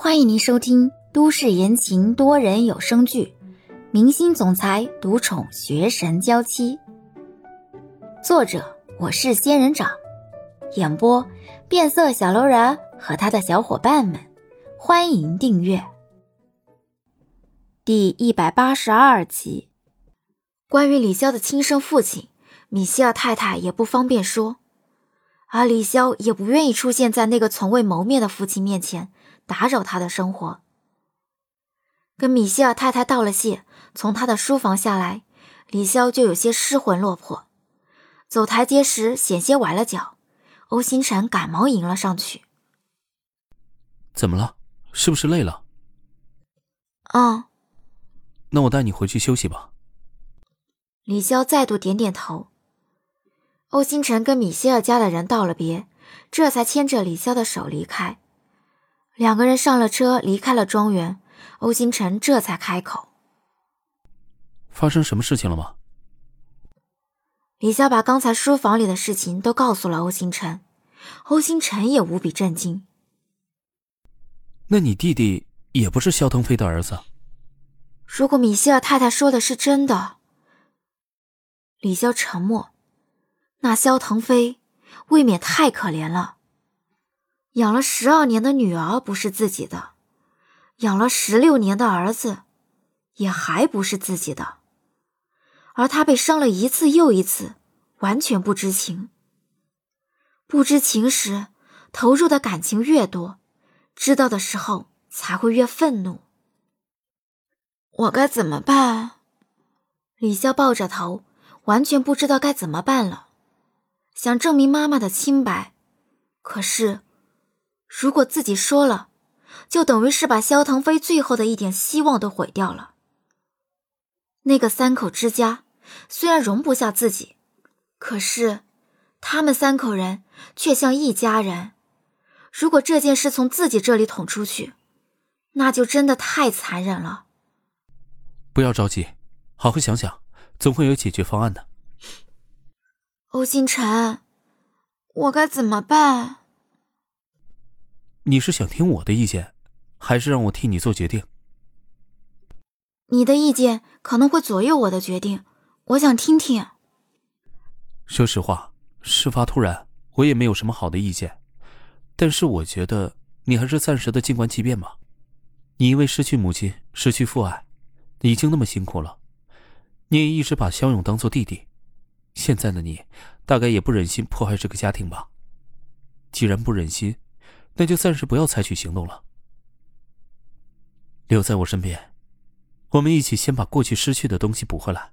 欢迎您收听都市言情多人有声剧《明星总裁独宠学神娇妻》，作者我是仙人掌，演播变色小楼人和他的小伙伴们。欢迎订阅第一百八十二集。关于李潇的亲生父亲，米歇尔太太也不方便说，而李潇也不愿意出现在那个从未谋面的父亲面前。打扰他的生活，跟米歇尔太太道了谢，从他的书房下来，李潇就有些失魂落魄，走台阶时险些崴了脚。欧星辰赶忙迎了上去：“怎么了？是不是累了？”“嗯。”“那我带你回去休息吧。”李潇再度点点头。欧星辰跟米歇尔家的人道了别，这才牵着李潇的手离开。两个人上了车，离开了庄园。欧星辰这才开口：“发生什么事情了吗？”李潇把刚才书房里的事情都告诉了欧星辰，欧星辰也无比震惊。那你弟弟也不是肖腾飞的儿子？如果米歇尔太太说的是真的，李潇沉默。那肖腾飞未免太可怜了。养了十二年的女儿不是自己的，养了十六年的儿子，也还不是自己的，而他被伤了一次又一次，完全不知情。不知情时，投入的感情越多，知道的时候才会越愤怒。我该怎么办？李潇抱着头，完全不知道该怎么办了，想证明妈妈的清白，可是。如果自己说了，就等于是把萧腾飞最后的一点希望都毁掉了。那个三口之家虽然容不下自己，可是他们三口人却像一家人。如果这件事从自己这里捅出去，那就真的太残忍了。不要着急，好好想想，总会有解决方案的。欧星辰，我该怎么办？你是想听我的意见，还是让我替你做决定？你的意见可能会左右我的决定，我想听听。说实话，事发突然，我也没有什么好的意见。但是我觉得你还是暂时的静观其变吧。你因为失去母亲、失去父爱，已经那么辛苦了。你也一直把肖勇当做弟弟，现在的你，大概也不忍心破坏这个家庭吧？既然不忍心。那就暂时不要采取行动了，留在我身边，我们一起先把过去失去的东西补回来，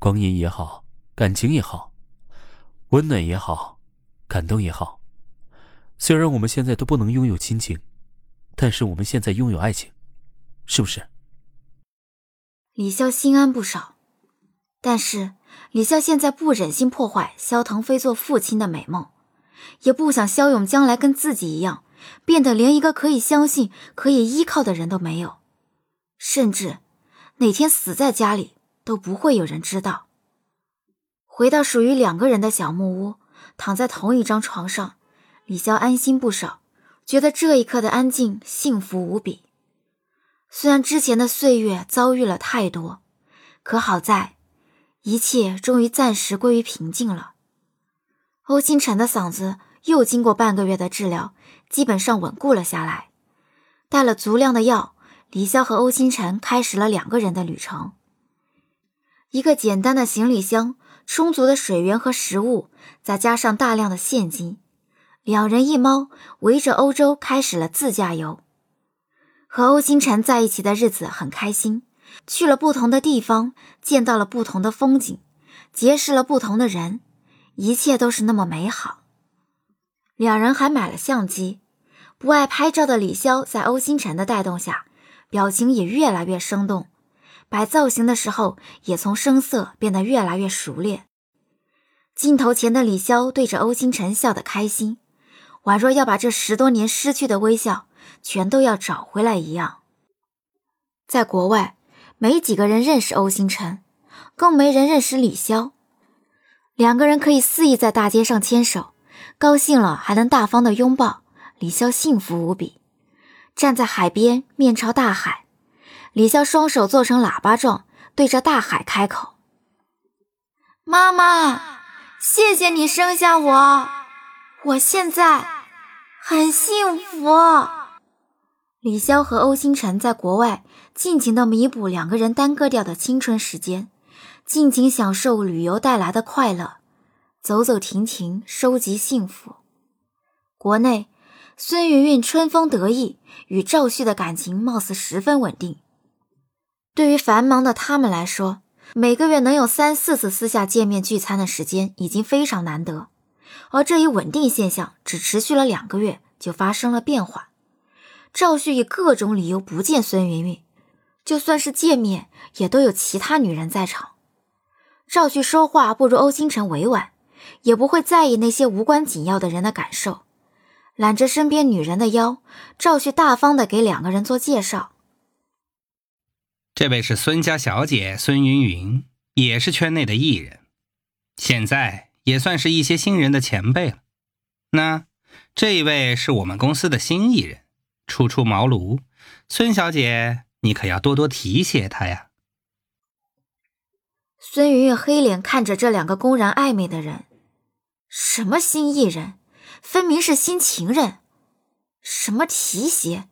光阴也好，感情也好，温暖也好，感动也好。虽然我们现在都不能拥有亲情，但是我们现在拥有爱情，是不是？李潇心安不少，但是李潇现在不忍心破坏萧腾飞做父亲的美梦。也不想肖勇将来跟自己一样，变得连一个可以相信、可以依靠的人都没有，甚至哪天死在家里都不会有人知道。回到属于两个人的小木屋，躺在同一张床上，李潇安心不少，觉得这一刻的安静幸福无比。虽然之前的岁月遭遇了太多，可好在一切终于暂时归于平静了。欧星辰的嗓子又经过半个月的治疗，基本上稳固了下来。带了足量的药，李潇和欧星辰开始了两个人的旅程。一个简单的行李箱，充足的水源和食物，再加上大量的现金，两人一猫围着欧洲开始了自驾游。和欧星辰在一起的日子很开心，去了不同的地方，见到了不同的风景，结识了不同的人。一切都是那么美好。两人还买了相机，不爱拍照的李潇在欧星辰的带动下，表情也越来越生动，摆造型的时候也从生涩变得越来越熟练。镜头前的李潇对着欧星辰笑得开心，宛若要把这十多年失去的微笑全都要找回来一样。在国外，没几个人认识欧星辰，更没人认识李潇。两个人可以肆意在大街上牵手，高兴了还能大方的拥抱，李潇幸福无比。站在海边，面朝大海。李潇双手做成喇叭状，对着大海开口：“妈妈，谢谢你生下我，我现在很幸福。”李潇和欧星辰在国外尽情的弥补两个人耽搁掉的青春时间，尽情享受旅游带来的快乐，走走停停，收集幸福。国内。孙云云春风得意，与赵旭的感情貌似十分稳定。对于繁忙的他们来说，每个月能有三四次私下见面聚餐的时间已经非常难得。而这一稳定现象只持续了两个月，就发生了变化。赵旭以各种理由不见孙云云，就算是见面，也都有其他女人在场。赵旭说话不如欧星辰委婉，也不会在意那些无关紧要的人的感受。揽着身边女人的腰，赵旭大方的给两个人做介绍。这位是孙家小姐孙云云，也是圈内的艺人，现在也算是一些新人的前辈了。那这一位是我们公司的新艺人，初出茅庐，孙小姐你可要多多提携他呀。孙云云黑脸看着这两个公然暧昧的人，什么新艺人？分明是新情人，什么提携，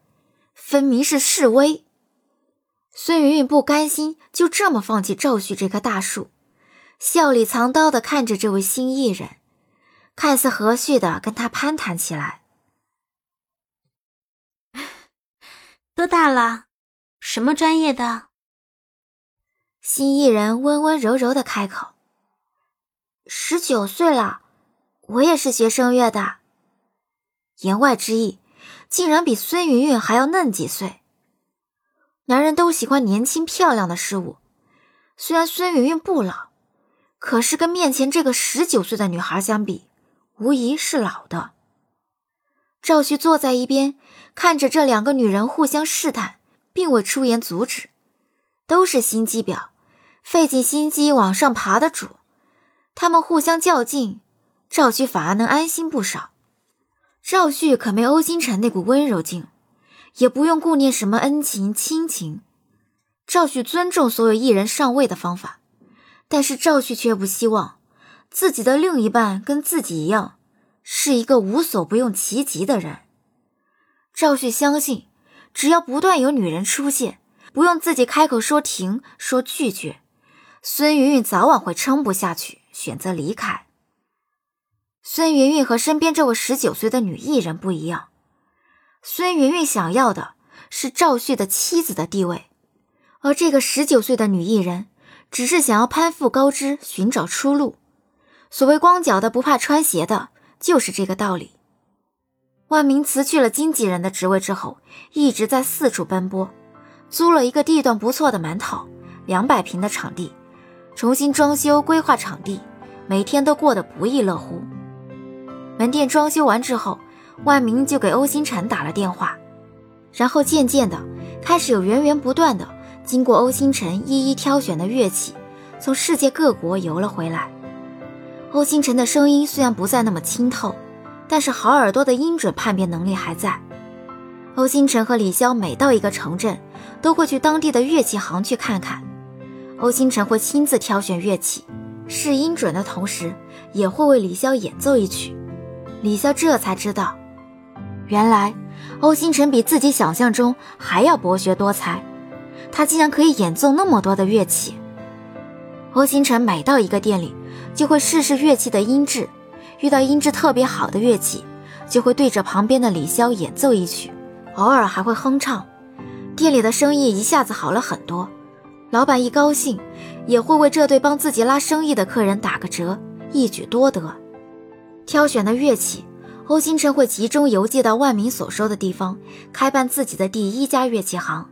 分明是示威。孙云云不甘心就这么放弃赵旭这棵大树，笑里藏刀的看着这位新艺人，看似和煦的跟他攀谈起来。多大了？什么专业的？新艺人温温柔柔的开口：“十九岁了。”我也是学声乐的，言外之意，竟然比孙云云还要嫩几岁。男人都喜欢年轻漂亮的事物，虽然孙云云不老，可是跟面前这个十九岁的女孩相比，无疑是老的。赵旭坐在一边，看着这两个女人互相试探，并未出言阻止。都是心机婊，费尽心机往上爬的主，他们互相较劲。赵旭反而能安心不少。赵旭可没欧星辰那股温柔劲，也不用顾念什么恩情亲情。赵旭尊重所有艺人上位的方法，但是赵旭却不希望自己的另一半跟自己一样，是一个无所不用其极的人。赵旭相信，只要不断有女人出现，不用自己开口说停说拒绝，孙云云早晚会撑不下去，选择离开。孙云云和身边这位十九岁的女艺人不一样，孙云云想要的是赵旭的妻子的地位，而这个十九岁的女艺人只是想要攀附高枝，寻找出路。所谓光脚的不怕穿鞋的，就是这个道理。万明辞去了经纪人的职位之后，一直在四处奔波，租了一个地段不错的满套两百平的场地，重新装修规划场地，每天都过得不亦乐乎。门店装修完之后，万明就给欧星辰打了电话，然后渐渐的开始有源源不断的经过欧星辰一一挑选的乐器，从世界各国游了回来。欧星辰的声音虽然不再那么清透，但是好耳朵的音准判别能力还在。欧星辰和李潇每到一个城镇，都会去当地的乐器行去看看。欧星辰会亲自挑选乐器，试音准的同时，也会为李潇演奏一曲。李潇这才知道，原来欧星辰比自己想象中还要博学多才，他竟然可以演奏那么多的乐器。欧星辰每到一个店里，就会试试乐器的音质，遇到音质特别好的乐器，就会对着旁边的李潇演奏一曲，偶尔还会哼唱，店里的生意一下子好了很多。老板一高兴，也会为这对帮自己拉生意的客人打个折，一举多得。挑选的乐器，欧星辰会集中邮寄到万民所说的地方，开办自己的第一家乐器行。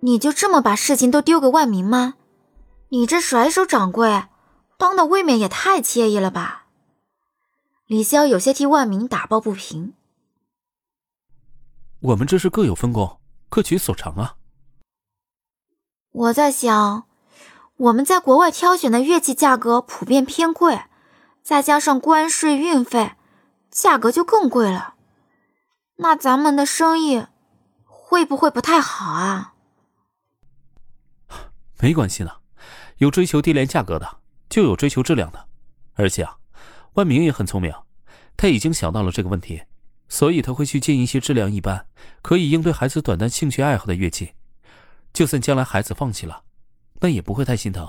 你就这么把事情都丢给万民吗？你这甩手掌柜，当的未免也太惬意了吧？李潇有些替万民打抱不平。我们这是各有分工，各取所长啊。我在想，我们在国外挑选的乐器价格普遍偏贵。再加上关税、运费，价格就更贵了。那咱们的生意会不会不太好啊？没关系呢，有追求低廉价格的，就有追求质量的。而且啊，万明也很聪明，他已经想到了这个问题，所以他会去进一些质量一般、可以应对孩子短暂兴趣爱好的乐器。就算将来孩子放弃了，那也不会太心疼。